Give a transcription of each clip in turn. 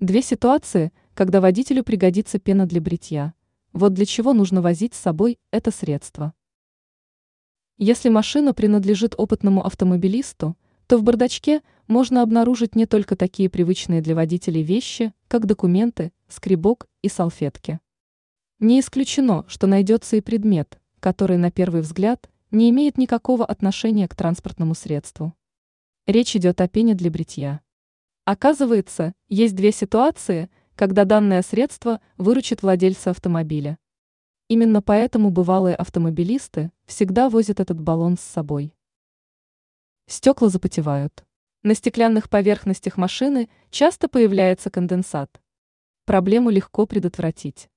Две ситуации, когда водителю пригодится пена для бритья. Вот для чего нужно возить с собой это средство. Если машина принадлежит опытному автомобилисту, то в бардачке можно обнаружить не только такие привычные для водителей вещи, как документы, скребок и салфетки. Не исключено, что найдется и предмет, который на первый взгляд не имеет никакого отношения к транспортному средству. Речь идет о пене для бритья. Оказывается, есть две ситуации, когда данное средство выручит владельца автомобиля. Именно поэтому бывалые автомобилисты всегда возят этот баллон с собой. Стекла запотевают. На стеклянных поверхностях машины часто появляется конденсат. Проблему легко предотвратить.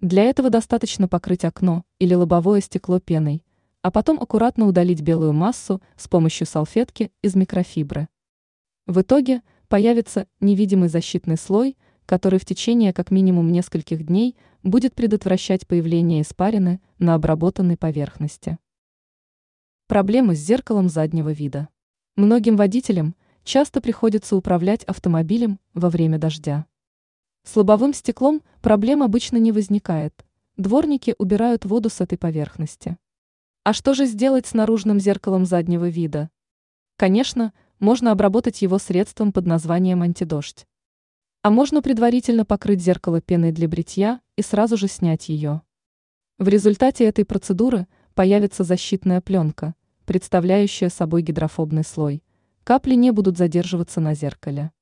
Для этого достаточно покрыть окно или лобовое стекло пеной, а потом аккуратно удалить белую массу с помощью салфетки из микрофибры. В итоге – появится невидимый защитный слой, который в течение как минимум нескольких дней будет предотвращать появление испарины на обработанной поверхности. Проблемы с зеркалом заднего вида. Многим водителям часто приходится управлять автомобилем во время дождя. С лобовым стеклом проблем обычно не возникает. Дворники убирают воду с этой поверхности. А что же сделать с наружным зеркалом заднего вида? Конечно, можно обработать его средством под названием антидождь. А можно предварительно покрыть зеркало пеной для бритья и сразу же снять ее. В результате этой процедуры появится защитная пленка, представляющая собой гидрофобный слой. Капли не будут задерживаться на зеркале.